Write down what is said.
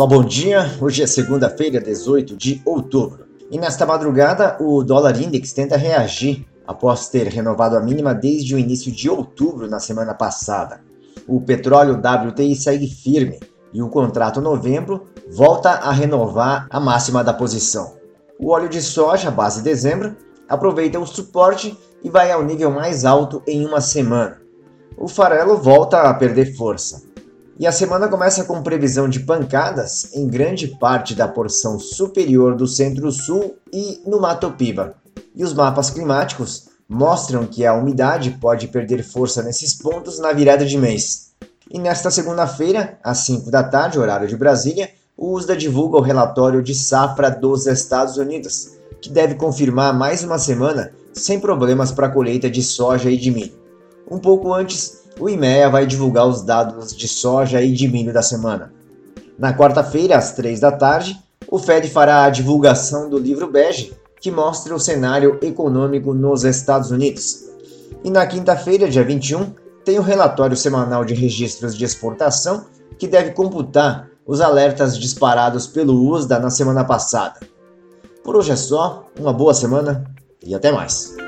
Olá, bom dia. Hoje é segunda-feira, 18 de outubro. E nesta madrugada, o dólar index tenta reagir após ter renovado a mínima desde o início de outubro na semana passada. O petróleo WTI segue firme e o contrato novembro volta a renovar a máxima da posição. O óleo de soja, base dezembro, aproveita o suporte e vai ao nível mais alto em uma semana. O farelo volta a perder força. E a semana começa com previsão de pancadas em grande parte da porção superior do centro-sul e no Mato Piba. E os mapas climáticos mostram que a umidade pode perder força nesses pontos na virada de mês. E nesta segunda-feira, às 5 da tarde, horário de Brasília, o USDA divulga o relatório de safra dos Estados Unidos, que deve confirmar mais uma semana sem problemas para a colheita de soja e de milho. Um pouco antes, o IMEA vai divulgar os dados de soja e de milho da semana. Na quarta-feira, às três da tarde, o Fed fará a divulgação do livro bege, que mostra o cenário econômico nos Estados Unidos. E na quinta-feira, dia 21, tem o relatório semanal de registros de exportação, que deve computar os alertas disparados pelo USDA na semana passada. Por hoje é só, uma boa semana e até mais.